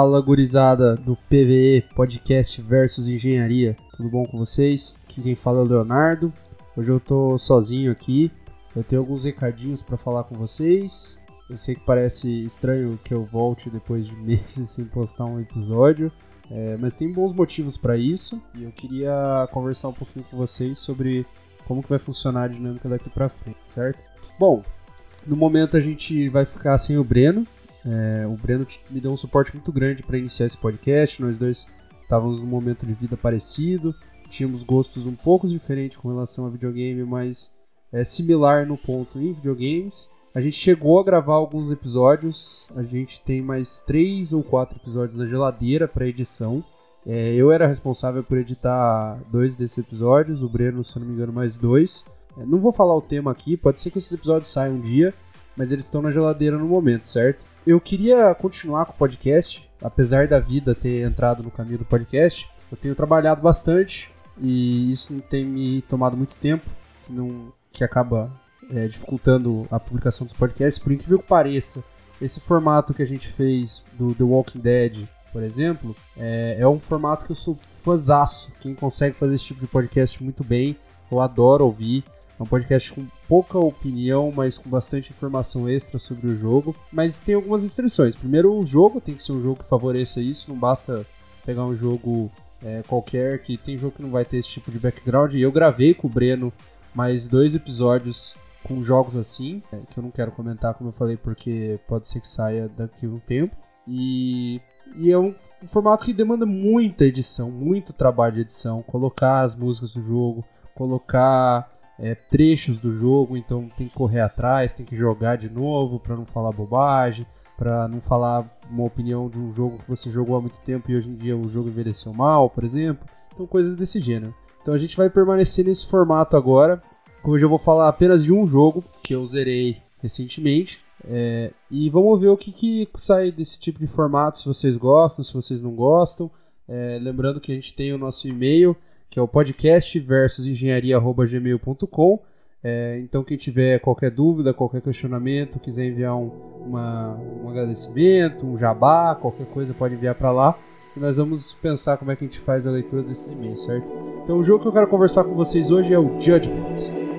Fala, gurizada do PVE Podcast versus Engenharia. Tudo bom com vocês? Aqui quem fala é o Leonardo. Hoje eu tô sozinho aqui. Eu tenho alguns recadinhos para falar com vocês. Eu sei que parece estranho que eu volte depois de meses sem postar um episódio, é, mas tem bons motivos para isso. E eu queria conversar um pouquinho com vocês sobre como que vai funcionar a dinâmica daqui para frente, certo? Bom, no momento a gente vai ficar sem o Breno, é, o Breno me deu um suporte muito grande para iniciar esse podcast. Nós dois estávamos num momento de vida parecido, tínhamos gostos um pouco diferentes com relação a videogame, mas é similar no ponto em videogames. A gente chegou a gravar alguns episódios, a gente tem mais três ou quatro episódios na geladeira para edição. É, eu era responsável por editar dois desses episódios, o Breno, se não me engano, mais dois. É, não vou falar o tema aqui, pode ser que esses episódios saiam um dia, mas eles estão na geladeira no momento, certo? Eu queria continuar com o podcast, apesar da vida ter entrado no caminho do podcast. Eu tenho trabalhado bastante e isso não tem me tomado muito tempo, que, não, que acaba é, dificultando a publicação dos podcasts. Por incrível que pareça, esse formato que a gente fez do The Walking Dead, por exemplo, é, é um formato que eu sou fãzaço. Quem consegue fazer esse tipo de podcast muito bem, eu adoro ouvir. É um podcast com pouca opinião, mas com bastante informação extra sobre o jogo. Mas tem algumas restrições. Primeiro, o jogo tem que ser um jogo que favoreça isso. Não basta pegar um jogo é, qualquer, que tem jogo que não vai ter esse tipo de background. E eu gravei com o Breno mais dois episódios com jogos assim, é, que eu não quero comentar, como eu falei, porque pode ser que saia daqui a um tempo. E, e é um, um formato que demanda muita edição, muito trabalho de edição. Colocar as músicas do jogo, colocar é, trechos do jogo, então tem que correr atrás, tem que jogar de novo para não falar bobagem, para não falar uma opinião de um jogo que você jogou há muito tempo e hoje em dia o jogo envelheceu mal, por exemplo. Então coisas desse gênero. Então a gente vai permanecer nesse formato agora. Hoje eu vou falar apenas de um jogo que eu zerei recentemente. É, e vamos ver o que, que sai desse tipo de formato, se vocês gostam, se vocês não gostam. É, lembrando que a gente tem o nosso e-mail, que é o podcast versus engenharia.gmail.com. É, então, quem tiver qualquer dúvida, qualquer questionamento, quiser enviar um, uma, um agradecimento, um jabá, qualquer coisa, pode enviar para lá. E nós vamos pensar como é que a gente faz a leitura desses e-mails, certo? Então, o jogo que eu quero conversar com vocês hoje é o Judgment.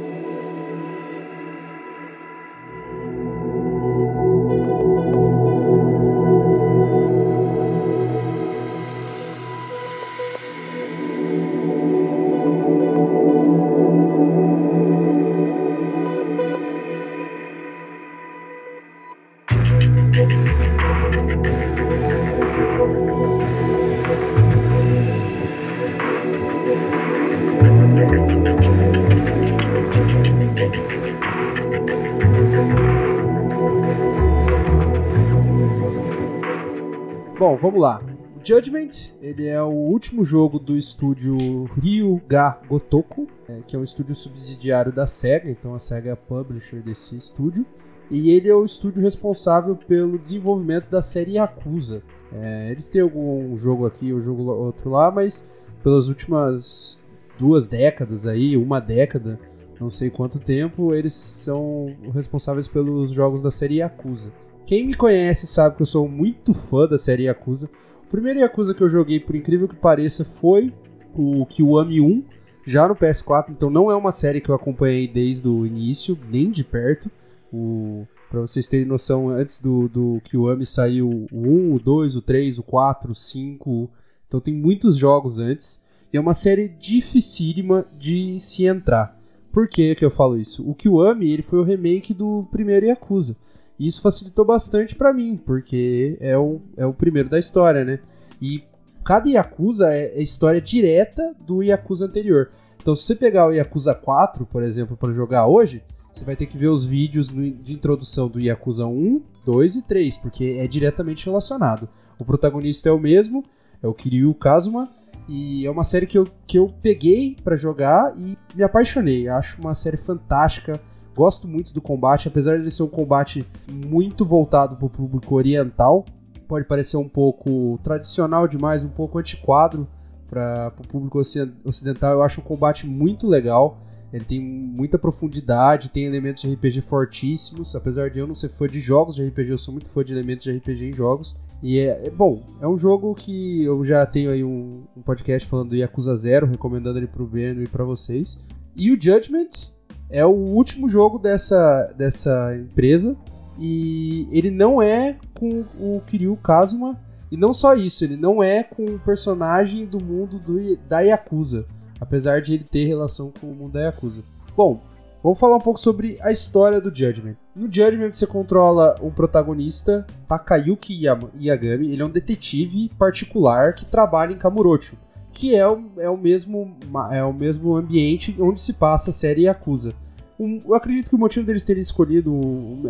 Judgment, ele é o último jogo do estúdio Ryuga Gotoku, é, que é um estúdio subsidiário da SEGA, então a SEGA é a publisher desse estúdio. E ele é o estúdio responsável pelo desenvolvimento da série Yakuza. É, eles têm algum jogo aqui, um jogo outro lá, mas pelas últimas duas décadas aí, uma década, não sei quanto tempo, eles são responsáveis pelos jogos da série Yakuza. Quem me conhece sabe que eu sou muito fã da série Yakuza. Primeiro Yakuza que eu joguei, por incrível que pareça, foi o Kiwami 1, já no PS4, então não é uma série que eu acompanhei desde o início, nem de perto. O, pra vocês terem noção, antes do, do Kiwami saiu o 1, o 2, o 3, o 4, o 5. Então tem muitos jogos antes. E é uma série dificílima de se entrar. Por que, que eu falo isso? O Kiwami ele foi o remake do primeiro Yakuza. E isso facilitou bastante para mim, porque é o, é o primeiro da história, né? E cada Yakuza é, é história direta do Yakuza anterior. Então, se você pegar o Yakuza 4, por exemplo, para jogar hoje, você vai ter que ver os vídeos de introdução do Yakuza 1, 2 e 3, porque é diretamente relacionado. O protagonista é o mesmo, é o Kiryu Kazuma, e é uma série que eu, que eu peguei para jogar e me apaixonei. Acho uma série fantástica Gosto muito do combate, apesar de ser um combate muito voltado para o público oriental. Pode parecer um pouco tradicional demais, um pouco antiquado para o público ocidental. Eu acho um combate muito legal. Ele tem muita profundidade, tem elementos de RPG fortíssimos. Apesar de eu não ser fã de jogos de RPG, eu sou muito fã de elementos de RPG em jogos. E é, é, bom, é um jogo que eu já tenho aí um, um podcast falando do Yakuza Zero, recomendando ele pro Breno e para vocês. E o Judgment é o último jogo dessa, dessa empresa e ele não é com o Kiryu Kazuma e não só isso, ele não é com o personagem do mundo do, da Yakuza, apesar de ele ter relação com o mundo da Yakuza. Bom, Vamos falar um pouco sobre a história do Judgment. No Judgment você controla um protagonista, Takayuki Yagami. Ele é um detetive particular que trabalha em Kamurocho, que é o, é o, mesmo, é o mesmo ambiente onde se passa a série Yakuza. Um, eu acredito que o motivo deles terem escolhido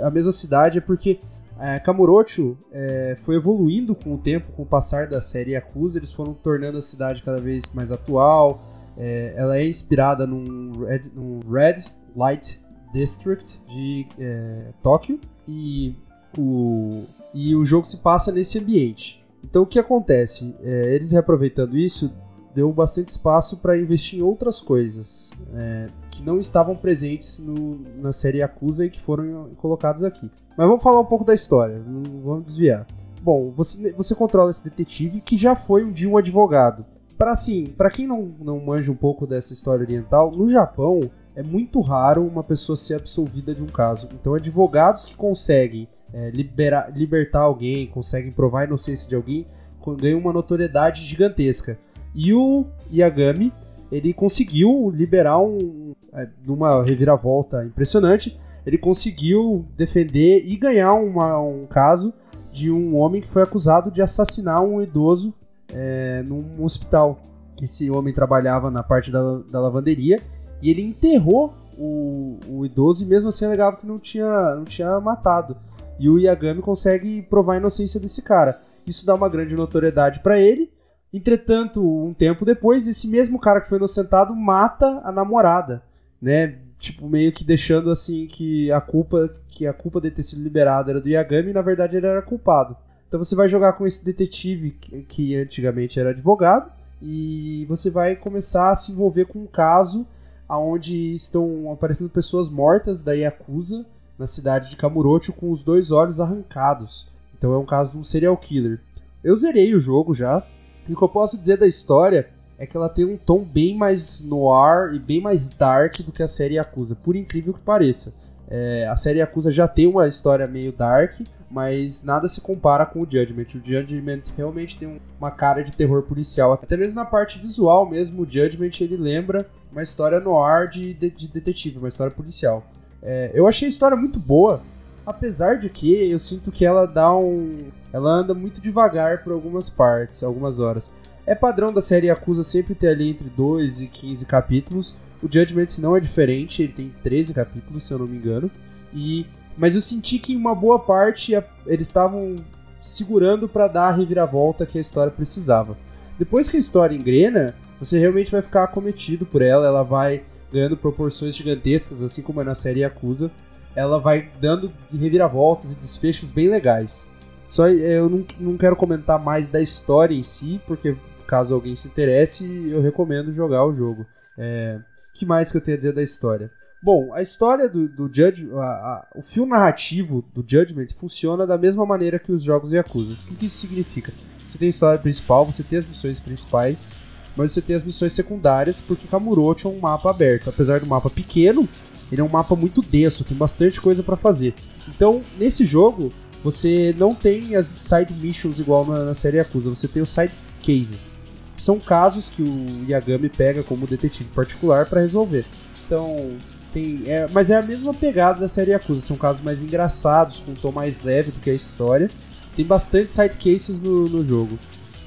a mesma cidade é porque é, Kamurocho é, foi evoluindo com o tempo, com o passar da série Yakuza. Eles foram tornando a cidade cada vez mais atual. É, ela é inspirada num Red, num Red Light District de é, Tóquio e o, e o jogo se passa nesse ambiente. Então o que acontece? É, eles reaproveitando isso, deu bastante espaço para investir em outras coisas é, que não estavam presentes no, na série Yakuza e que foram colocadas aqui. Mas vamos falar um pouco da história, não vamos desviar. Bom, você, você controla esse detetive que já foi um dia um advogado. Para assim, para quem não, não manja um pouco dessa história oriental, no Japão é muito raro uma pessoa ser absolvida de um caso. Então, advogados que conseguem é, liberar, libertar alguém, conseguem provar a inocência de alguém, ganham uma notoriedade gigantesca. E o Yagami, ele conseguiu liberar um. É, numa reviravolta impressionante, ele conseguiu defender e ganhar uma, um caso de um homem que foi acusado de assassinar um idoso é, num hospital. Esse homem trabalhava na parte da, da lavanderia e ele enterrou o, o idoso e mesmo assim alegava que não tinha, não tinha matado. E o Yagami consegue provar a inocência desse cara. Isso dá uma grande notoriedade para ele. Entretanto, um tempo depois, esse mesmo cara que foi inocentado mata a namorada, né? Tipo, meio que deixando assim que a culpa que a culpa de ter sido liberado era do Yagami e na verdade ele era culpado. Então você vai jogar com esse detetive que, que antigamente era advogado e você vai começar a se envolver com um caso onde estão aparecendo pessoas mortas da Yakuza na cidade de Kamurocho com os dois olhos arrancados. Então é um caso de um serial killer. Eu zerei o jogo já, e o que eu posso dizer da história é que ela tem um tom bem mais noir e bem mais dark do que a série Yakuza, por incrível que pareça. É, a série Yakuza já tem uma história meio dark, mas nada se compara com o Judgment. O Judgment realmente tem uma cara de terror policial. Até mesmo na parte visual mesmo, o Judgment ele lembra uma história no ar de, de, de detetive, uma história policial. É, eu achei a história muito boa, apesar de que eu sinto que ela dá um. Ela anda muito devagar por algumas partes, algumas horas. É padrão da série Acusa sempre ter ali entre 2 e 15 capítulos. O Judgment não é diferente, ele tem 13 capítulos, se eu não me engano. E mas eu senti que em uma boa parte eles estavam segurando para dar a reviravolta que a história precisava. Depois que a história engrena, você realmente vai ficar acometido por ela, ela vai ganhando proporções gigantescas, assim como é na série Yakuza. Ela vai dando reviravoltas e desfechos bem legais. Só eu não, não quero comentar mais da história em si, porque caso alguém se interesse, eu recomendo jogar o jogo. É, que mais que eu tenho a dizer da história? Bom, a história do, do Judge, a, a, o fio narrativo do Judgment funciona da mesma maneira que os jogos Yakuza. O que, que isso significa? Você tem a história principal, você tem as missões principais, mas você tem as missões secundárias, porque Kamurocho é um mapa aberto. Apesar do mapa pequeno, ele é um mapa muito denso, tem bastante coisa para fazer. Então, nesse jogo, você não tem as side missions igual na, na série Yakuza, você tem os side cases, são casos que o Yagami pega como detetive particular para resolver. Então, tem, é, mas é a mesma pegada da série Yakuza, são casos mais engraçados, com um tom mais leve do que a história. Tem bastante side cases no, no jogo.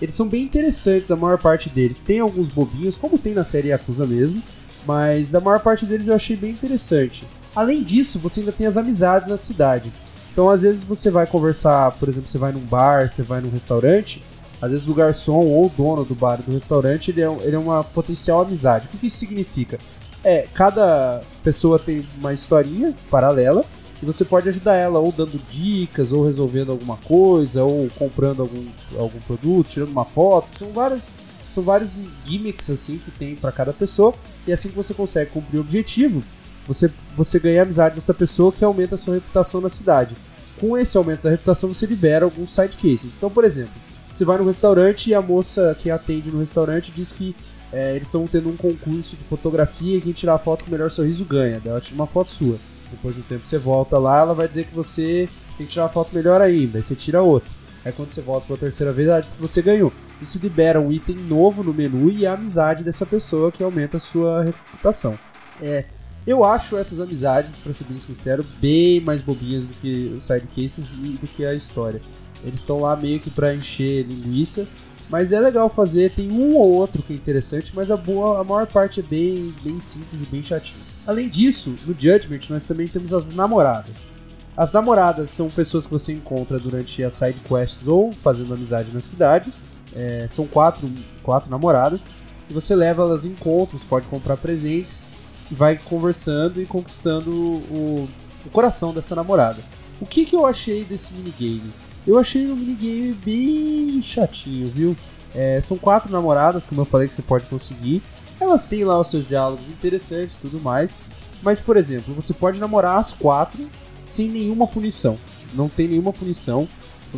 Eles são bem interessantes, a maior parte deles. Tem alguns bobinhos, como tem na série Yakuza mesmo, mas a maior parte deles eu achei bem interessante. Além disso, você ainda tem as amizades na cidade. Então, às vezes você vai conversar, por exemplo, você vai num bar, você vai num restaurante, às vezes o garçom ou o dono do bar do restaurante, ele é, ele é uma potencial amizade. O que, que isso significa? É, cada pessoa tem uma historinha paralela e você pode ajudar ela ou dando dicas, ou resolvendo alguma coisa, ou comprando algum, algum produto, tirando uma foto. São várias são vários gimmicks assim que tem para cada pessoa e assim que você consegue cumprir o objetivo, você você ganha a amizade dessa pessoa que aumenta a sua reputação na cidade. com esse aumento da reputação você libera alguns side cases. Então, por exemplo, você vai no restaurante e a moça que atende no restaurante diz que é, eles estão tendo um concurso de fotografia e quem tirar a foto com o melhor sorriso ganha. Ela tira uma foto sua. Depois de um tempo você volta lá, ela vai dizer que você tem que tirar uma foto melhor ainda. Aí você tira outra. Aí quando você volta pela terceira vez, ela diz que você ganhou. Isso libera um item novo no menu e a amizade dessa pessoa que aumenta a sua reputação. É, eu acho essas amizades, para ser bem sincero, bem mais bobinhas do que os side cases e do que a história. Eles estão lá meio que para encher linguiça, mas é legal fazer. Tem um ou outro que é interessante, mas a boa, a maior parte é bem, bem simples e bem chatinho. Além disso, no Judgment nós também temos as namoradas. As namoradas são pessoas que você encontra durante as side quests ou fazendo amizade na cidade. É, são quatro, quatro namoradas e você leva elas em encontros, pode comprar presentes vai conversando e conquistando o, o coração dessa namorada. O que, que eu achei desse minigame? Eu achei um minigame bem chatinho, viu? É, são quatro namoradas, como eu falei, que você pode conseguir. Elas têm lá os seus diálogos interessantes tudo mais. Mas, por exemplo, você pode namorar as quatro sem nenhuma punição. Não tem nenhuma punição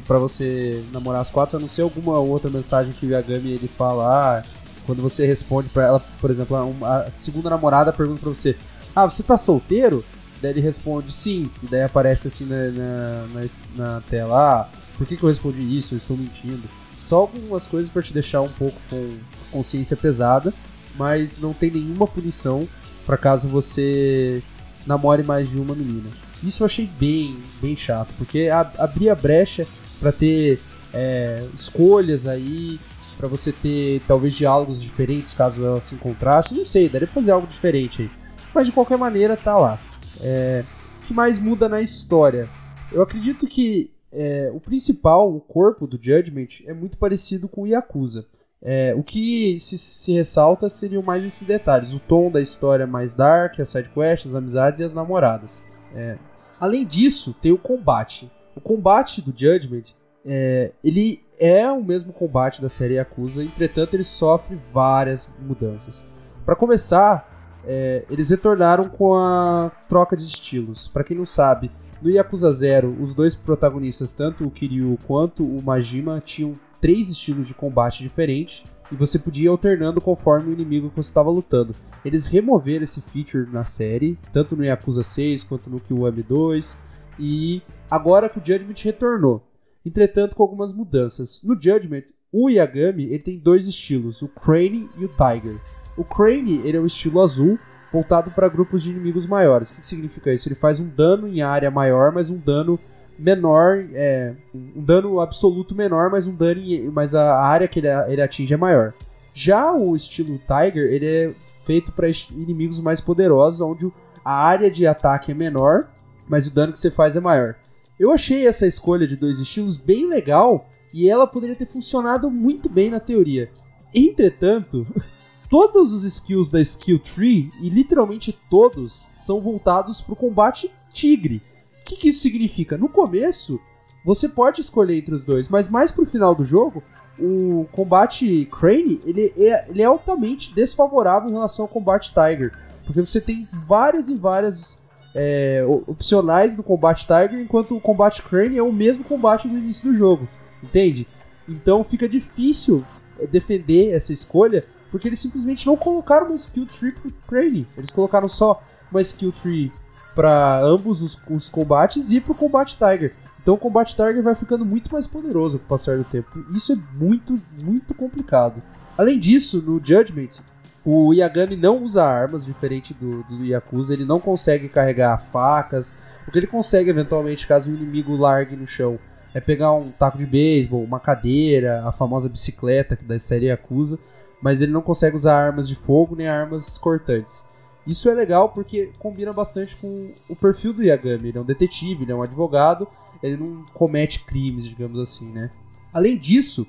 para você namorar as quatro, a não ser alguma outra mensagem que o Yagami ele fala. Ah, quando você responde para ela, por exemplo, a segunda namorada pergunta para você: Ah, você tá solteiro? Daí ele responde sim, e daí aparece assim na, na, na, na tela, ah, por que, que eu respondi isso? Eu estou mentindo. Só algumas coisas para te deixar um pouco com consciência pesada, mas não tem nenhuma punição para caso você namore mais de uma menina. Isso eu achei bem, bem chato, porque abria brecha para ter é, escolhas aí, para você ter talvez diálogos diferentes caso ela se encontrasse. Não sei, daria pra fazer algo diferente aí. Mas de qualquer maneira, tá lá. É, o que mais muda na história? Eu acredito que é, o principal, o corpo do Judgment, é muito parecido com o Yakuza. É, o que se, se, ressalta seriam mais esses detalhes. O tom da história é mais dark, as sidequests, as amizades e as namoradas. É. Além disso, tem o combate. O combate do Judgment, é, ele é o mesmo combate da série Yakuza, entretanto ele sofre várias mudanças. Para começar, é, eles retornaram com a troca de estilos. Para quem não sabe, no Yakuza Zero, os dois protagonistas, tanto o Kiryu quanto o Majima, tinham três estilos de combate diferentes e você podia ir alternando conforme o inimigo que você estava lutando. Eles removeram esse feature na série, tanto no Yakuza 6 quanto no Kiwami 2, e agora que o Judgment retornou. Entretanto, com algumas mudanças. No Judgment, o Yagami ele tem dois estilos, o Crane e o Tiger. O Crane ele é um estilo azul, voltado para grupos de inimigos maiores. O que, que, significa isso? Ele faz um dano em área maior, mas um dano menor, é, um dano absoluto menor, mas um dano, em, mas a área que ele, ele atinge é maior. Já o estilo Tiger, ele é feito para inimigos mais poderosos, onde a área de ataque é menor, mas o dano que você faz é maior. Eu achei essa escolha de dois estilos bem legal e ela poderia ter funcionado muito bem na teoria. Entretanto, todos os skills da Skill Tree, e literalmente todos, são voltados para o combate tigre. O que, que isso significa? No começo, você pode escolher entre os dois, mas mais pro final do jogo, o combate Crane ele é, ele é altamente desfavorável em relação ao combate Tiger. Porque você tem várias e várias é, opcionais no combate Tiger, enquanto o combate Crane é o mesmo combate do início do jogo. Entende? Então fica difícil defender essa escolha porque eles simplesmente não colocaram uma skill tree pro Crane. Eles colocaram só uma skill tree para ambos os, os, combates e pro combate Tiger. Então o combate Tiger vai ficando muito mais poderoso com o passar do tempo. Isso é muito, muito complicado. Além disso, no Judgment, o Yagami não usa armas, diferente do, do Yakuza. Ele não consegue carregar facas. O que ele consegue, eventualmente, caso o inimigo largue no chão, é pegar um taco de beisebol, uma cadeira, a famosa bicicleta da série Yakuza mas ele não consegue usar armas de fogo nem armas cortantes. Isso é legal porque combina bastante com o perfil do Yagami. Ele é um detetive, ele é um advogado, ele não comete crimes, digamos assim, né? Além disso,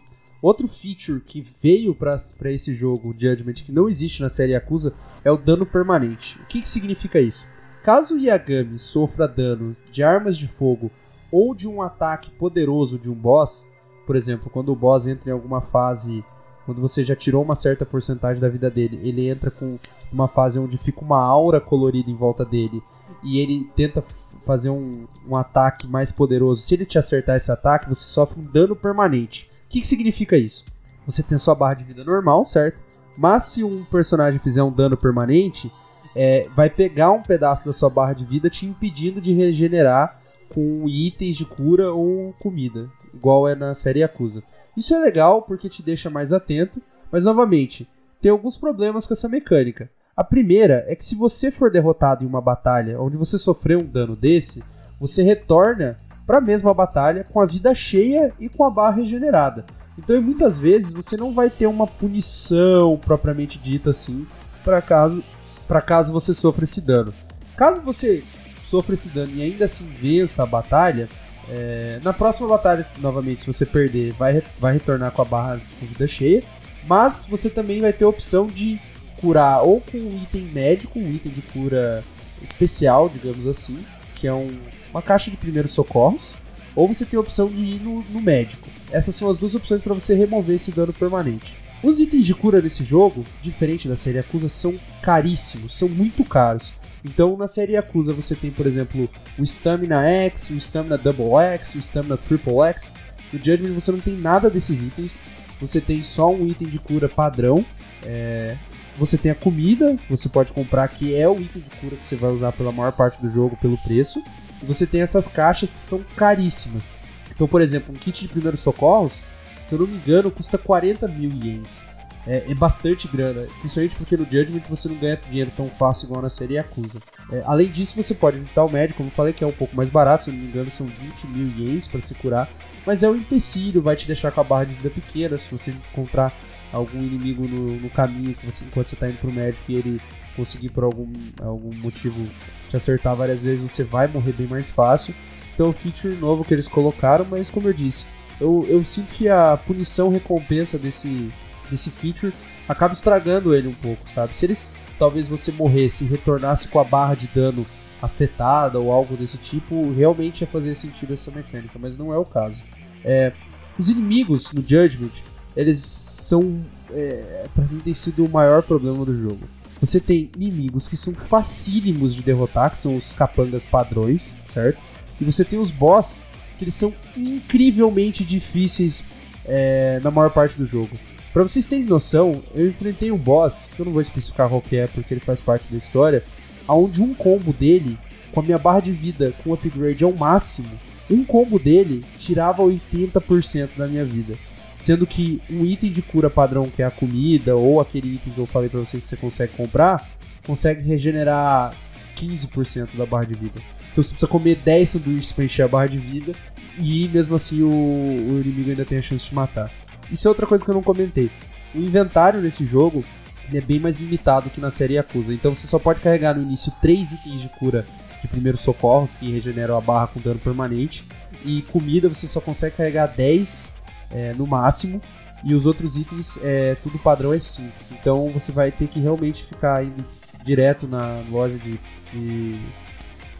outro feature que veio para esse jogo, Judgment, que não existe na série Yakuza, é o dano permanente. O que, que significa isso? Caso o Yagami sofra dano de armas de fogo ou de um ataque poderoso de um boss, por exemplo, quando o boss entra em alguma fase quando você já tirou uma certa porcentagem da vida dele, ele entra com uma fase onde fica uma aura colorida em volta dele e ele tenta fazer um, um ataque mais poderoso. Se ele te acertar esse ataque, você sofre um dano permanente. O que, que significa isso? Você tem sua barra de vida normal, certo? Mas se um personagem fizer um dano permanente, é, vai pegar um pedaço da sua barra de vida te impedindo de regenerar com itens de cura ou comida, igual é na série Yakuza. Isso é legal porque te deixa mais atento, mas novamente, tem alguns problemas com essa mecânica. A primeira é que se você for derrotado em uma batalha onde você sofreu um dano desse, você retorna para a mesma batalha com a vida cheia e com a barra regenerada. Então, muitas vezes você não vai ter uma punição propriamente dita assim, para caso para caso você sofra esse dano. Caso você sofra esse dano e ainda assim vença a batalha, é, na próxima batalha, novamente, se você perder, vai, vai retornar com a barra com vida cheia. Mas você também vai ter a opção de curar ou com um item médico, um item de cura especial, digamos assim, que é um, uma caixa de primeiros socorros, ou você tem a opção de ir no, no médico. Essas são as duas opções para você remover esse dano permanente. Os itens de cura nesse jogo, diferente da série Acusa, são caríssimos, são muito caros. Então, na série Yakuza, você tem, por exemplo, o Stamina X, o Stamina Double X, o Stamina Triple X. No Judgment você não tem nada desses itens. Você tem só um item de cura padrão. É... Você tem a comida, você pode comprar, que é o item de cura que você vai usar pela maior parte do jogo, pelo preço. Você tem essas caixas que são caríssimas. Então, por exemplo, um kit de primeiros socorros, se eu não me engano, custa 40 mil ienes é, é, bastante grana. Principalmente porque no Judgment você não ganha dinheiro tão fácil igual na série Yakuza. É, além disso, você pode visitar o médico, como eu falei, que é um pouco mais barato, se eu não me engano, são 20 mil ienes para se curar. Mas é um empecilho, vai te deixar com a barra de vida pequena. Se você encontrar algum inimigo no, no caminho que você, enquanto você está indo pro médico e ele conseguir por algum, algum motivo te acertar várias vezes, você vai morrer bem mais fácil. Então, feature novo que eles colocaram, mas como eu disse, eu, eu sinto que a punição recompensa desse, desse feature acaba estragando ele um pouco, sabe? Se eles talvez você morresse e retornasse com a barra de dano afetada ou algo desse tipo, realmente ia fazer sentido essa mecânica, mas não é o caso. É, os inimigos no Judgment, eles são, é, para mim, tem sido o maior problema do jogo. Você tem inimigos que são facílimos de derrotar, que são os capangas padrões, certo? E você tem os boss, que eles são incrivelmente difíceis é, na maior parte do jogo. Pra vocês terem noção, eu enfrentei um boss, que eu não vou especificar qual que é porque ele faz parte da história, aonde um combo dele, com a minha barra de vida com upgrade ao máximo, um combo dele tirava 80% da minha vida. Sendo que um item de cura padrão, que é a comida, ou aquele item que eu falei pra você que você consegue comprar, consegue regenerar 15% da barra de vida. Então você precisa comer 10 sanduíches pra encher a barra de vida, e mesmo assim o, o inimigo ainda tem a chance de matar. Isso é outra coisa que eu não comentei. O inventário nesse jogo é bem mais limitado que na série Yakuza. Então você só pode carregar no início 3 itens de cura de primeiros socorros, que regeneram a barra com dano permanente. E comida você só consegue carregar 10 é, no máximo. E os outros itens, é, tudo padrão é 5. Então você vai ter que realmente ficar indo direto na loja de, de,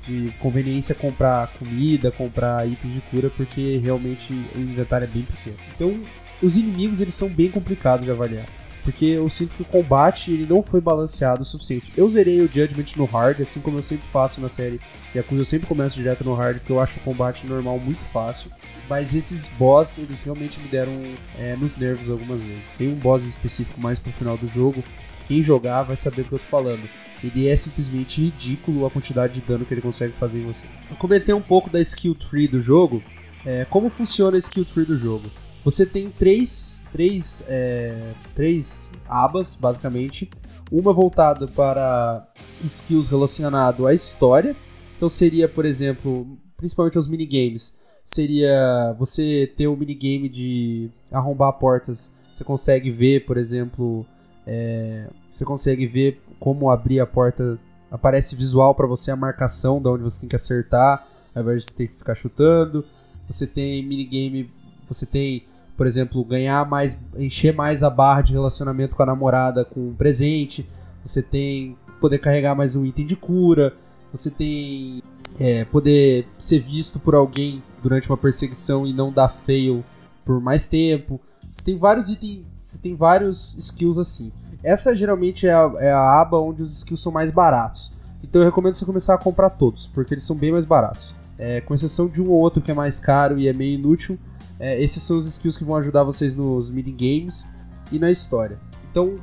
de conveniência comprar comida, comprar itens de cura, porque realmente o inventário é bem pequeno. Então os inimigos eles são bem complicados de avaliar. Porque eu sinto que o combate ele não foi balanceado o suficiente. Eu zerei o Judgment no hard, assim como eu sempre faço na série Yakuza, eu sempre começo direto no hard, porque eu acho o combate normal muito fácil. Mas esses boss, eles realmente me deram é, nos nervos algumas vezes. Tem um boss específico mais pro final do jogo, quem jogar vai saber o que eu tô falando. Ele é simplesmente ridículo a quantidade de dano que ele consegue fazer em você. Eu comentei um pouco da skill tree do jogo. É, como funciona a skill tree do jogo? Você tem três, três, é, três abas, basicamente. Uma voltada para skills relacionado à história. Então seria, por exemplo, principalmente os minigames. Seria você ter um minigame de arrombar portas. Você consegue ver, por exemplo, é, você consegue ver como abrir a porta. Aparece visual para você a marcação de onde você tem que acertar, ao invés de você ter que ficar chutando. Você tem minigame, você tem por exemplo, ganhar mais, encher mais a barra de relacionamento com a namorada com um presente, você tem poder carregar mais um item de cura, você tem é, poder ser visto por alguém durante uma perseguição e não dar fail por mais tempo. você tem vários itens, você tem vários skills assim. Essa geralmente é a, é a aba onde os skills são mais baratos. Então eu recomendo você começar a comprar todos, porque eles são bem mais baratos. É, com exceção de um ou outro que é mais caro e é meio inútil, é, esses são os skills que vão ajudar vocês nos minigames e na história. Então,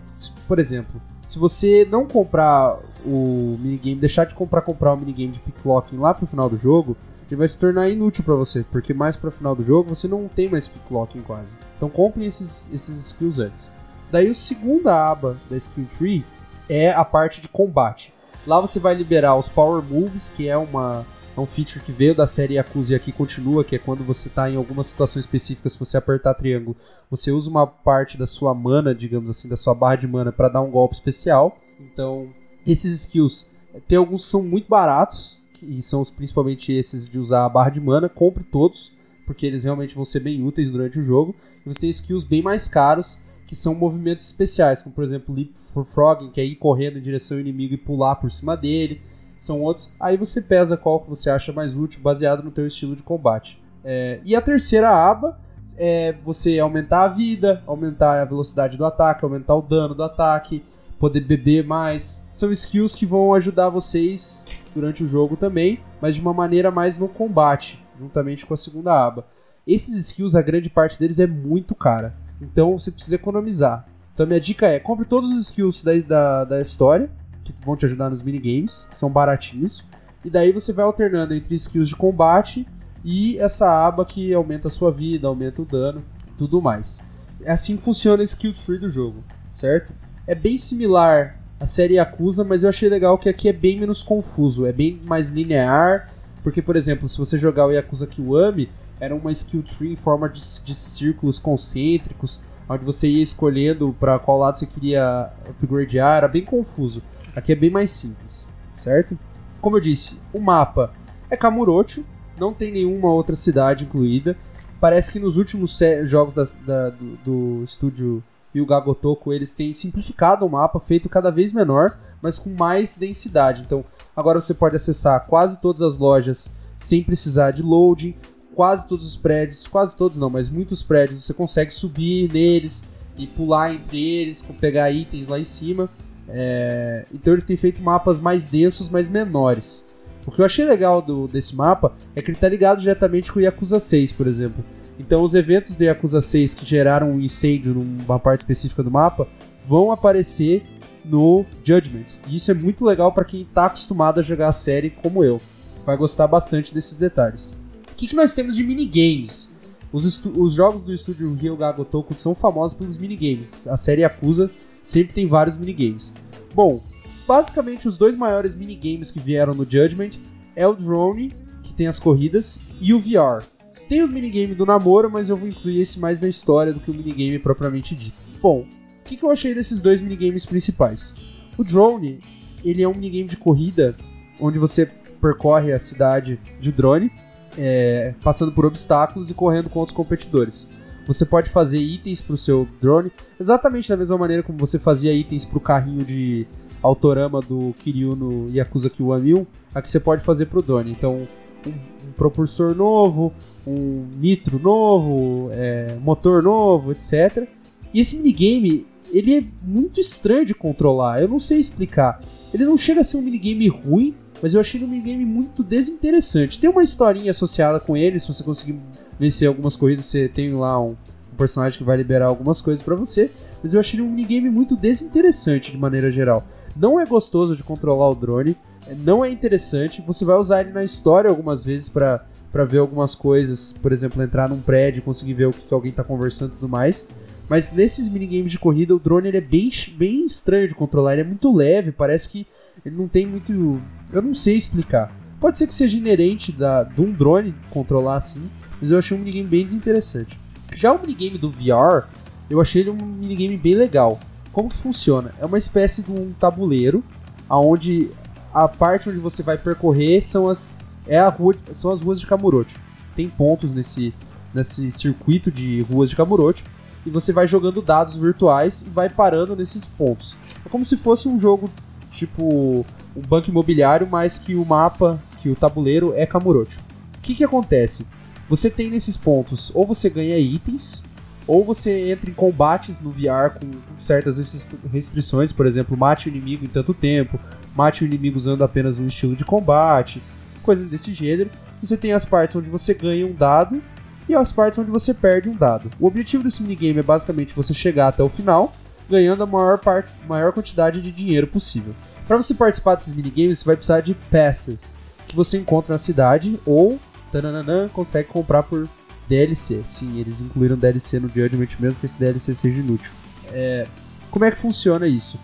por exemplo, se você não comprar o minigame, deixar de comprar comprar o minigame de picklocking lá pro final do jogo, ele vai se tornar inútil para você, porque mais para o final do jogo você não tem mais picklocking quase. Então compre esses, esses skills antes. Daí a segunda aba da skill tree é a parte de combate. Lá você vai liberar os Power Moves, que é uma é um feature que veio da série Yakuza e aqui continua, que é quando você está em alguma situação específica, se você apertar triângulo, você usa uma parte da sua mana, digamos assim, da sua barra de mana para dar um golpe especial. Então, esses skills, tem alguns que são muito baratos, e são principalmente esses de usar a barra de mana, compre todos, porque eles realmente vão ser bem úteis durante o jogo. E você tem skills bem mais caros, que são movimentos especiais, como por exemplo Leapfrogging, que é ir correndo em direção ao inimigo e pular por cima dele. São outros. Aí você pesa qual que você acha mais útil, baseado no teu estilo de combate. É, e a terceira aba é você aumentar a vida, aumentar a velocidade do ataque, aumentar o dano do ataque, poder beber mais. São skills que vão ajudar vocês durante o jogo também, mas de uma maneira mais no combate, juntamente com a segunda aba. Esses skills, a grande parte deles é muito cara. Então você precisa economizar. Então minha dica é, compre todos os skills da, da, da história, que vão te ajudar nos minigames, que são baratinhos. E daí você vai alternando entre skills de combate e essa aba que aumenta a sua vida, aumenta o dano, tudo mais. É assim funciona a skill tree do jogo, certo? É bem similar à série Yakuza, mas eu achei legal que aqui é bem menos confuso, é bem mais linear, porque, por exemplo, se você jogar o Yakuza Kiwami, era uma skill tree em forma de, de círculos concêntricos, onde você ia escolhendo para qual lado você queria upgradear, era bem confuso. Aqui é bem mais simples, certo? Como eu disse, o mapa é Kamurocho, não tem nenhuma outra cidade incluída. Parece que nos últimos jogos da, da, do, do estúdio Yuga Gotoku eles têm simplificado o mapa, feito cada vez menor, mas com mais densidade. Então agora você pode acessar quase todas as lojas sem precisar de loading quase todos os prédios, quase todos não, mas muitos prédios, você consegue subir neles e pular entre eles, pegar itens lá em cima. É... Então eles têm feito mapas mais densos, mas menores. O que eu achei legal do, desse mapa é que ele está ligado diretamente com o Yakuza 6, por exemplo. Então os eventos do Yakuza 6 que geraram um incêndio numa parte específica do mapa vão aparecer no Judgment. E isso é muito legal para quem está acostumado a jogar a série como eu. Vai gostar bastante desses detalhes. O que, que nós temos de minigames? Os, os jogos do estúdio Ryoga Gotoku são famosos pelos minigames. A série Acusa sempre tem vários minigames. Bom, basicamente os dois maiores minigames que vieram no Judgment é o Drone, que tem as corridas, e o VR. Tem o minigame do namoro, mas eu vou incluir esse mais na história do que o minigame propriamente dito. Bom, o que, que eu achei desses dois minigames principais? O Drone, ele é um minigame de corrida onde você percorre a cidade de drone é, passando por obstáculos e correndo com outros competidores. Você pode fazer itens para o seu drone exatamente da mesma maneira como você fazia itens para o carrinho de autorama do Kiryu no Yakuza Kiwami 1, aqui você pode fazer para o drone. Então, um, um, propulsor novo, um nitro novo, é, motor novo, etc. E esse minigame, ele é muito estranho de controlar, eu não sei explicar. Ele não chega a ser um minigame ruim, mas eu achei ele um minigame muito desinteressante. Tem uma historinha associada com ele, se você conseguir vencer algumas corridas, você tem lá um, um personagem que vai liberar algumas coisas para você, mas eu achei ele um minigame muito desinteressante de maneira geral. Não é gostoso de controlar o drone, não é interessante, você vai usar ele na história algumas vezes para para ver algumas coisas, por exemplo, entrar num prédio, conseguir ver o que, alguém está conversando e tudo mais. Mas nesses minigames de corrida, o drone ele é bem, bem estranho de controlar, ele é muito leve, parece que ele não tem muito. Eu não sei explicar. Pode ser que seja inerente da, de um drone controlar assim, mas eu achei um minigame bem desinteressante. Já o minigame do VR, eu achei ele um minigame bem legal. Como que funciona? É uma espécie de um tabuleiro, aonde a parte onde você vai percorrer são as, é a rua, são as ruas de Kamurocho. Tem pontos nesse, nesse circuito de ruas de Kamurocho, e você vai jogando dados virtuais e vai parando nesses pontos. É como se fosse um jogo tipo um banco imobiliário, mas que o mapa, que o tabuleiro é Kamurocho. O que, que acontece? Você tem nesses pontos, ou você ganha itens, ou você entra em combates no VR com certas restrições, por exemplo, mate o inimigo em tanto tempo, mate o inimigo usando apenas um estilo de combate, coisas desse gênero. Você tem as partes onde você ganha um dado e as partes onde você perde um dado. O objetivo desse minigame é basicamente você chegar até o final, ganhando a maior, parte, maior quantidade de dinheiro possível. Para você participar desses minigames, você vai precisar de passes que você encontra na cidade ou tananana, consegue comprar por DLC. Sim, eles incluíram DLC no Judgment mesmo que esse DLC seja inútil. É, como é que funciona isso?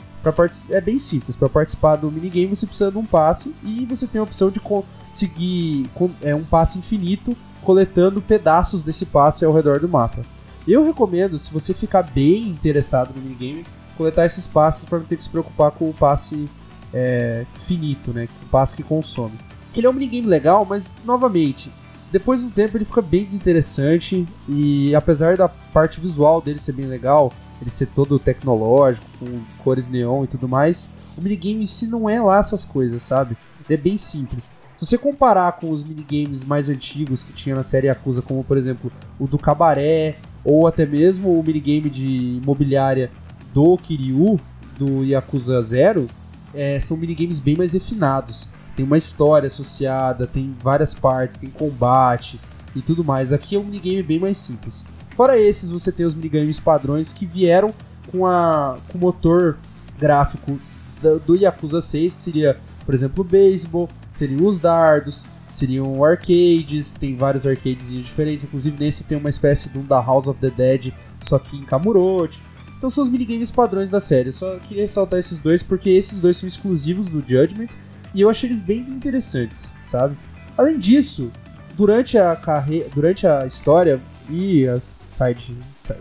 é bem simples. Para participar do minigame você precisa de um passe e você tem a opção de conseguir é, um passe infinito coletando pedaços desse passe ao redor do mapa. Eu recomendo, se você ficar bem interessado no minigame, coletar esses passes para não ter que se preocupar com o passe é, finito, né? O passe que consome. Ele é um minigame legal, mas novamente, depois de um tempo ele fica bem desinteressante e apesar da parte visual dele ser bem legal, ele ser todo tecnológico, com cores neon e tudo mais, o minigame em si não é lá essas coisas, sabe? Ele é bem simples. Se você comparar com os minigames mais antigos que tinha na série Yakuza, como por exemplo o do Cabaré, ou até mesmo o minigame de imobiliária do Kiryu, do Yakuza Zero, é, são minigames bem mais refinados. Tem uma história associada, tem várias partes, tem combate e tudo mais. Aqui é um minigame bem mais simples. Fora esses, você tem os minigames padrões que vieram com, a, com o motor gráfico do, do Yakuza 6, que seria, por exemplo, o beisebol, seriam os dardos, seriam arcades, tem vários arcades diferentes, inclusive nesse tem uma espécie de um da House of the Dead, só que em Kamurocho. Então são os minigames padrões da série. Eu só queria ressaltar esses dois porque esses dois são exclusivos do Judgment e eu achei eles bem desinteressantes, sabe? Além disso, durante a carreira, durante a história, e as side,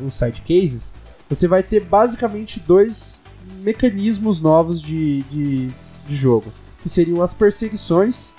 os side cases, você vai ter basicamente dois mecanismos novos de, de, de jogo, que seriam as perseguições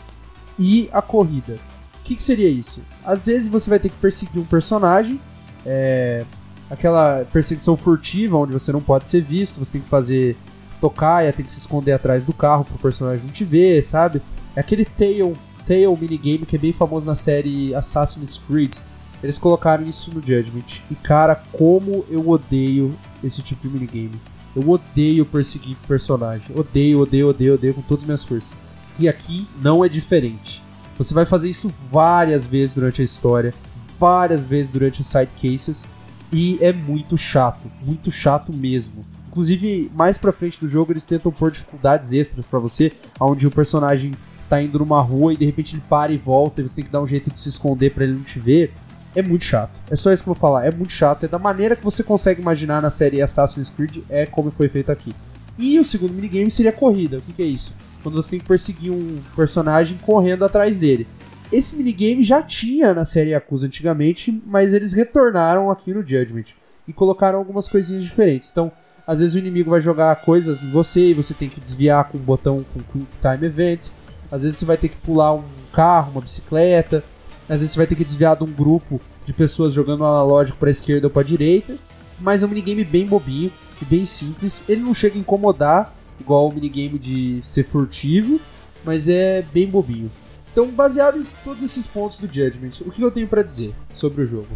e a corrida. O que, que, seria isso? Às vezes você vai ter que perseguir um personagem, é, aquela perseguição furtiva, onde você não pode ser visto, você tem que fazer tocaia, tem que se esconder atrás do carro para o personagem não te ver, sabe? É aquele tail, tail minigame que é bem famoso na série Assassin's Creed, eles colocaram isso no Judgment. E cara, como eu odeio esse tipo de minigame. Eu odeio perseguir personagem. Odeio, odeio, odeio, odeio com todas as minhas forças. E aqui não é diferente. Você vai fazer isso várias vezes durante a história, várias vezes durante os side cases, e é muito chato, muito chato mesmo. Inclusive, mais pra frente do jogo, eles tentam pôr dificuldades extras para você, onde o personagem tá indo numa rua e de repente ele para e volta, e você tem que dar um jeito de se esconder para ele não te ver é muito chato. É só isso que eu vou falar, é muito chato. É da maneira que você consegue imaginar na série Assassin's Creed, é como foi feito aqui. E o segundo minigame seria corrida. O que, que é isso? Quando você tem que perseguir um personagem correndo atrás dele. Esse minigame já tinha na série Yakuza antigamente, mas eles retornaram aqui no Judgment e colocaram algumas coisinhas diferentes. Então, às vezes o inimigo vai jogar coisas em você e você tem que desviar com um botão com Quick Time Event. Às vezes você vai ter que pular um carro, uma bicicleta. Às vezes você vai ter que desviar de um grupo de pessoas jogando analógico para esquerda ou para direita. Mas é um minigame bem bobinho e bem simples. Ele não chega a incomodar, igual o minigame de ser furtivo, mas é bem bobinho. Então, baseado em todos esses pontos do Judgment, o que eu tenho para dizer sobre o jogo?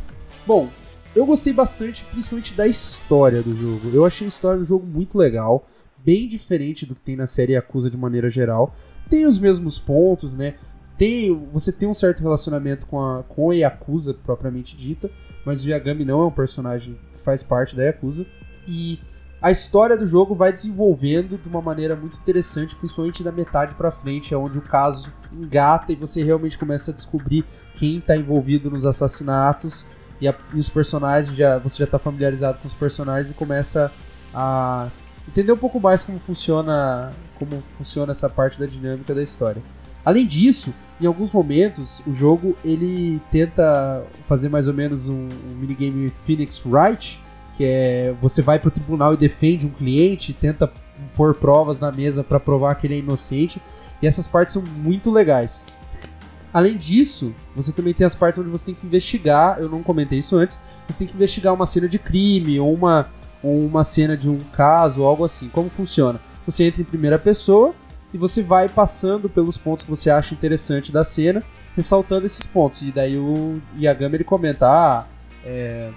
Bom, eu gostei bastante, principalmente da história do jogo. Eu achei a história do jogo muito legal, bem diferente do que tem na série Yakuza de maneira geral. Tem os mesmos pontos, né? tem, você tem um certo relacionamento com a, com a Yakuza propriamente dita, mas o Yagami não é um personagem que faz parte da Yakuza. E a história do jogo vai desenvolvendo de uma maneira muito interessante, principalmente da metade para frente, é onde o caso engata e você realmente começa a descobrir quem está envolvido nos assassinatos e, a, e, os personagens já você já está familiarizado com os personagens e começa a entender um pouco mais como funciona como funciona essa parte da dinâmica da história. Além disso, em alguns momentos o jogo ele tenta fazer mais ou menos um, um minigame Phoenix Wright, que é você vai para o tribunal e defende um cliente, tenta pôr provas na mesa para provar que ele é inocente, e essas partes são muito legais. Além disso, você também tem as partes onde você tem que investigar, eu não comentei isso antes, você tem que investigar uma cena de crime ou uma, ou uma cena de um caso, algo assim. Como funciona? Você entra em primeira pessoa e você vai passando pelos pontos que você acha interessante da cena, ressaltando esses pontos. E daí o Yagami ele comenta: ah, é,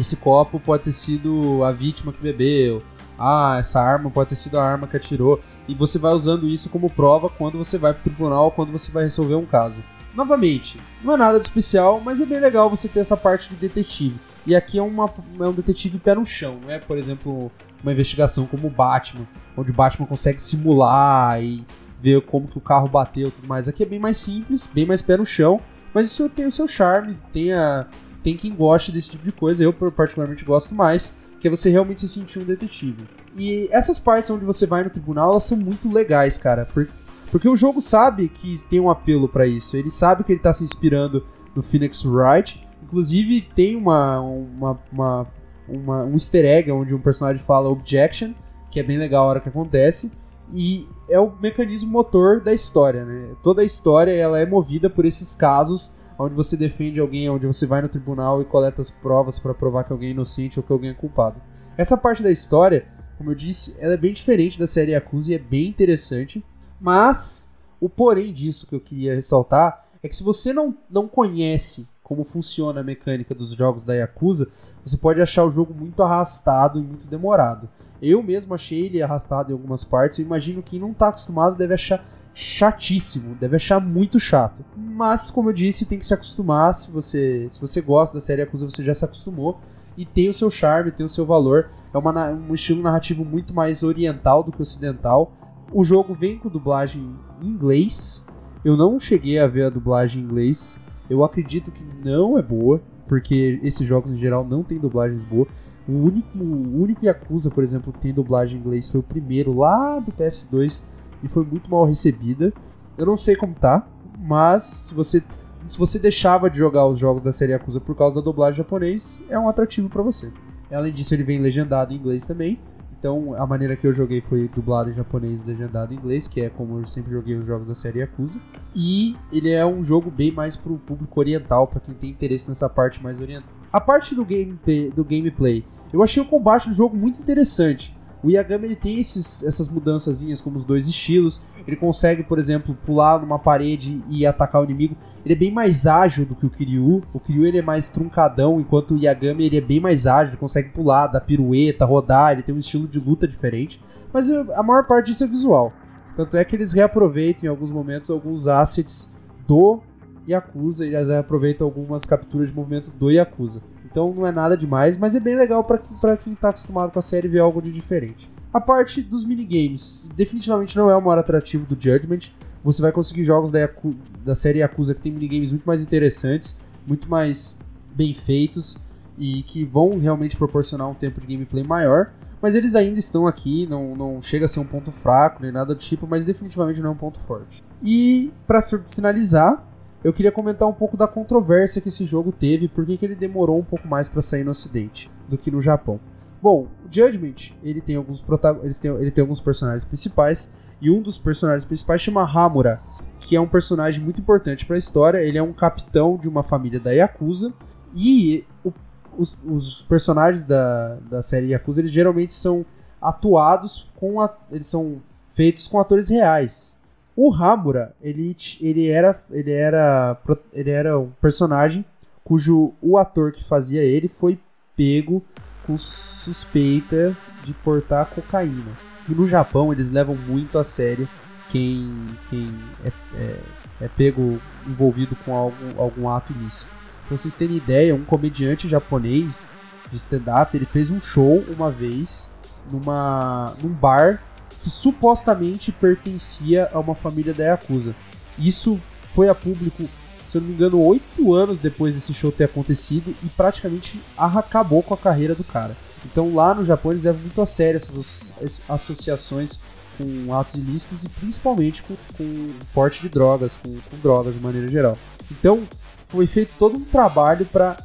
esse copo pode ter sido a vítima que bebeu, ah, essa arma pode ter sido a arma que atirou, e você vai usando isso como prova quando você vai pro tribunal quando você vai resolver um caso. Novamente, não é nada de especial, mas é bem legal você ter essa parte de detetive. E aqui é, uma, é um detetive pé no chão, não é, por exemplo, uma investigação como o Batman, onde o Batman consegue simular e ver como que o carro bateu e tudo mais. Aqui é bem mais simples, bem mais pé no chão, mas isso tem o seu charme, tem, a, tem quem goste desse tipo de coisa. Eu, particularmente, gosto mais, que é você realmente se sentir um detetive. E essas partes onde você vai no tribunal, elas são muito legais, cara, porque, porque o jogo sabe que tem um apelo para isso. Ele sabe que ele tá se inspirando no Phoenix Wright. Inclusive, tem uma, uma, uma, uma um easter egg onde um personagem fala objection, que é bem legal a hora que acontece e é o mecanismo motor da história, né? Toda a história ela é movida por esses casos onde você defende alguém, onde você vai no tribunal e coleta as provas para provar que alguém é inocente ou que alguém é culpado. Essa parte da história, como eu disse, ela é bem diferente da série Yakuza e é bem interessante, mas o porém disso que eu queria ressaltar é que se você não, não conhece como funciona a mecânica dos jogos da Yakuza, você pode achar o jogo muito arrastado e muito demorado. Eu mesmo achei ele arrastado em algumas partes. Eu imagino que quem não está acostumado deve achar chatíssimo, deve achar muito chato. Mas, como eu disse, tem que se acostumar. Se você, se você gosta da série Acusa, você já se acostumou. E tem o seu charme, tem o seu valor. É uma, um estilo narrativo muito mais oriental do que ocidental. O jogo vem com dublagem em inglês. Eu não cheguei a ver a dublagem em inglês. Eu acredito que não é boa, porque esses jogos em geral não tem dublagens boas. O único, o único Yakuza, por exemplo, que tem dublagem em inglês foi o primeiro lá do PS2 e foi muito mal recebida. Eu não sei como tá, mas se você, se você deixava de jogar os jogos da série Yakuza por causa da dublagem japonês, é um atrativo para você. Além disso, ele vem legendado em inglês também. Então, a maneira que eu joguei foi dublado em japonês e legendado em inglês, que é como eu sempre joguei os jogos da série Yakuza. E ele é um jogo bem mais pro público oriental, para quem tem interesse nessa parte mais oriental. A parte do gameplay, do gameplay, eu achei o combate do jogo muito interessante. O Yagami ele tem esses, essas mudançazinhas como os dois estilos. Ele consegue, por exemplo, pular numa parede e atacar o inimigo. Ele é bem mais ágil do que o Kiryu. O Kiryu ele é mais truncadão, enquanto o Yagami ele é bem mais ágil. Ele consegue pular, dar pirueta, rodar. Ele tem um estilo de luta diferente. Mas a maior parte disso é visual. Tanto é que eles reaproveitam em alguns momentos alguns assets do Yakuza, eles aproveitam algumas capturas de movimento do Yakuza. Então não é nada demais, mas é bem legal para quem tá acostumado com a série ver algo de diferente. A parte dos minigames definitivamente não é o maior atrativo do Judgment. Você vai conseguir jogos da, Yaku, da série Yakuza que tem minigames muito mais interessantes, muito mais bem feitos e que vão realmente proporcionar um tempo de gameplay maior. Mas eles ainda estão aqui, não, não chega a ser um ponto fraco nem nada do tipo, mas definitivamente não é um ponto forte. E para finalizar, eu queria comentar um pouco da controvérsia que esse jogo teve, por que ele demorou um pouco mais para sair no Ocidente do que no Japão. Bom, o Judgment, ele tem alguns eles têm, ele tem alguns personagens principais e um dos personagens principais chama Hamura, que é um personagem muito importante para a história. Ele é um capitão de uma família da Yakuza e o, os, os, personagens da, da série Yakuza eles geralmente são atuados com a, eles são feitos com atores reais. O Hamura, ele, ele, era, ele, era, ele era um personagem cujo o ator que fazia ele foi pego com suspeita de portar cocaína. E no Japão eles levam muito a sério quem, quem é, é, é pego envolvido com algum, algum ato ilícito. Pra vocês terem ideia, um comediante japonês de stand-up, ele fez um show uma vez numa, num bar que supostamente pertencia a uma família da Yakuza. Isso foi a público, se eu não me engano, oito anos depois desse show ter acontecido e praticamente acabou com a carreira do cara. Então lá no Japão eles levam muito a sério essas associações com atos ilícitos e principalmente com, com porte de drogas, com, com drogas de maneira geral. Então foi feito todo um trabalho para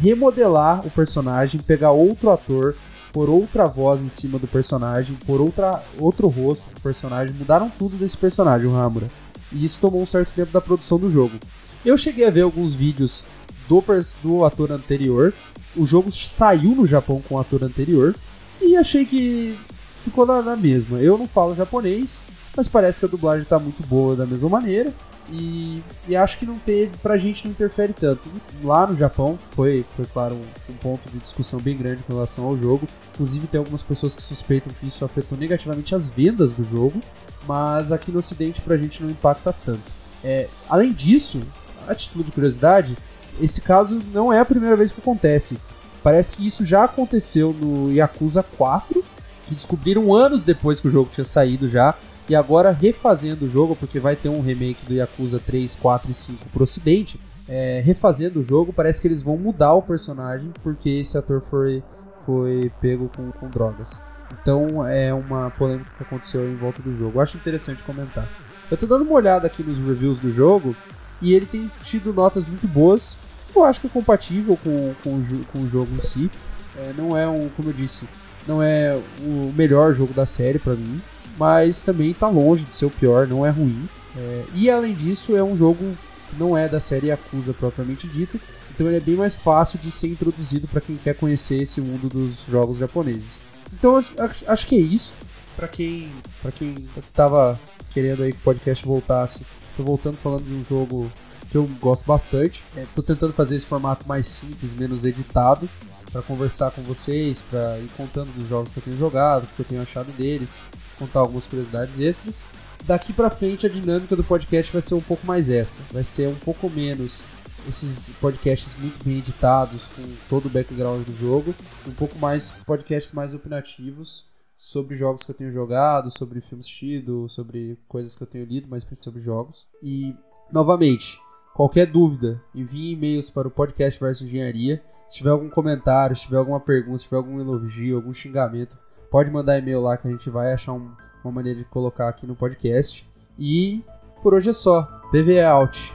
remodelar o personagem, pegar outro ator, por outra voz em cima do personagem, por outra, outro rosto do personagem, mudaram tudo desse personagem, o Hamura. E isso tomou um certo tempo da produção do jogo. Eu cheguei a ver alguns vídeos do, do ator anterior. O jogo saiu no Japão com o ator anterior. E achei que ficou na, na mesma. Eu não falo japonês, mas parece que a dublagem está muito boa da mesma maneira. E, e, acho que não teve, pra gente não interfere tanto. Lá no Japão foi, foi claro, um, um, ponto de discussão bem grande com relação ao jogo. Inclusive tem algumas pessoas que suspeitam que isso afetou negativamente as vendas do jogo, mas aqui no ocidente pra gente não impacta tanto. É, além disso, a título de curiosidade, esse caso não é a primeira vez que acontece. Parece que isso já aconteceu no Yakuza 4, que descobriram anos depois que o jogo tinha saído já, e agora refazendo o jogo, porque vai ter um remake do Yakuza 3, 4 e 5 pro ocidente, é, refazendo o jogo, parece que eles vão mudar o personagem, porque esse ator foi, foi pego com, com drogas. Então é uma polêmica que aconteceu em volta do jogo. Acho interessante comentar. Eu tô dando uma olhada aqui nos reviews do jogo, e ele tem tido notas muito boas. Eu acho que é compatível com, com, com o jogo em si. É, não é um, como eu disse, não é o melhor jogo da série para mim mas também está longe de ser o pior, não é ruim. É, e além disso, é um jogo que não é da série Acusa propriamente dito, então ele é bem mais fácil de ser introduzido para quem quer conhecer esse mundo dos jogos japoneses. Então acho, acho que é isso. Para quem para quem tava querendo aí que o podcast voltasse, tô voltando falando de um jogo que eu gosto bastante. É, tô tentando fazer esse formato mais simples, menos editado, para conversar com vocês, para ir contando dos jogos que eu tenho jogado, o que eu tenho achado deles, contar algumas curiosidades extras. Daqui para frente a dinâmica do podcast vai ser um pouco mais essa, vai ser um pouco menos esses podcasts muito bem editados com todo o background do jogo, um pouco mais podcasts mais opinativos sobre jogos que eu tenho jogado, sobre filmes assistido, sobre coisas que eu tenho lido, mas sobre jogos. E novamente, qualquer dúvida, envie e-mails para o podcast versus engenharia. Se tiver algum comentário, se tiver alguma pergunta, se tiver algum elogio, algum xingamento, pode mandar e-mail lá que a gente vai achar um, uma maneira de colocar aqui no podcast. E por hoje é só. PV out.